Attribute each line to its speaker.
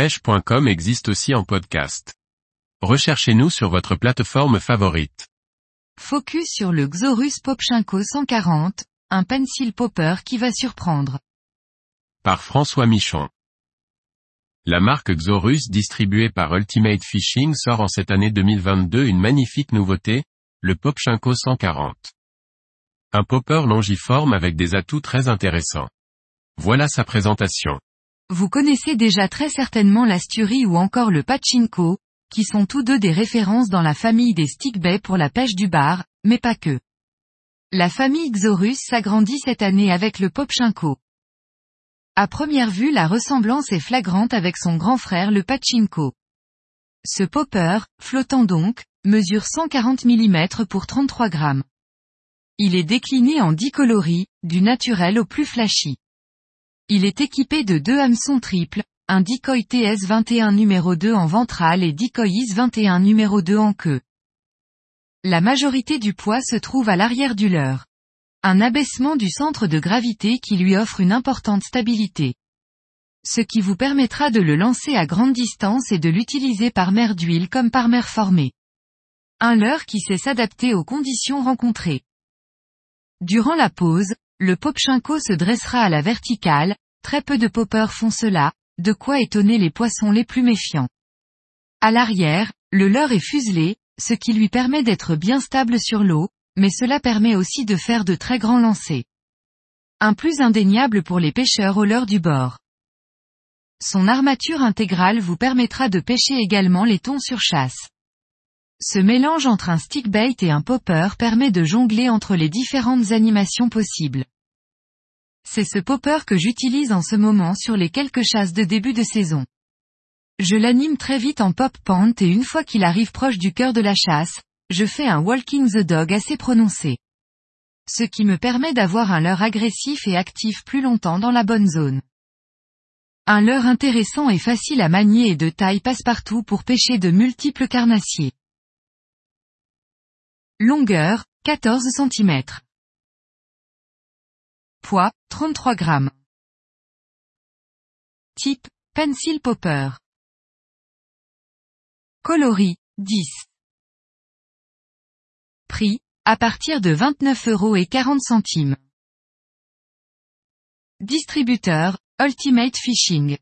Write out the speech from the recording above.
Speaker 1: pêche.com existe aussi en podcast. Recherchez-nous sur votre plateforme favorite.
Speaker 2: Focus sur le Xorus Popchenko 140, un pencil popper qui va surprendre.
Speaker 1: Par François Michon. La marque Xorus distribuée par Ultimate Fishing sort en cette année 2022 une magnifique nouveauté, le Popchenko 140. Un popper longiforme avec des atouts très intéressants. Voilà sa présentation.
Speaker 2: Vous connaissez déjà très certainement l'asturie ou encore le pachinko, qui sont tous deux des références dans la famille des stickbaits pour la pêche du bar, mais pas que. La famille Xorus s'agrandit cette année avec le popchinko. À première vue la ressemblance est flagrante avec son grand frère le pachinko. Ce popper, flottant donc, mesure 140 mm pour 33 grammes. Il est décliné en 10 coloris, du naturel au plus flashy. Il est équipé de deux hameçons triples, un decoy TS21 numéro 2 en ventral et decoy IS21 numéro 2 en queue. La majorité du poids se trouve à l'arrière du leurre. Un abaissement du centre de gravité qui lui offre une importante stabilité. Ce qui vous permettra de le lancer à grande distance et de l'utiliser par mer d'huile comme par mer formée. Un leurre qui sait s'adapter aux conditions rencontrées. Durant la pause, le popchinko se dressera à la verticale, très peu de poppers font cela, de quoi étonner les poissons les plus méfiants. À l'arrière, le leurre est fuselé, ce qui lui permet d'être bien stable sur l'eau, mais cela permet aussi de faire de très grands lancers. Un plus indéniable pour les pêcheurs au leurre du bord. Son armature intégrale vous permettra de pêcher également les thons sur chasse. Ce mélange entre un stickbait et un popper permet de jongler entre les différentes animations possibles. C'est ce popper que j'utilise en ce moment sur les quelques chasses de début de saison. Je l'anime très vite en pop pant et une fois qu'il arrive proche du cœur de la chasse, je fais un walking the dog assez prononcé. Ce qui me permet d'avoir un leurre agressif et actif plus longtemps dans la bonne zone. Un leurre intéressant et facile à manier et de taille passe-partout pour pêcher de multiples carnassiers. Longueur, 14 cm. Poids, 33 grammes. Type, pencil popper. Coloris, 10. Prix, à partir de 29 euros et 40 centimes. Distributeur, Ultimate Fishing.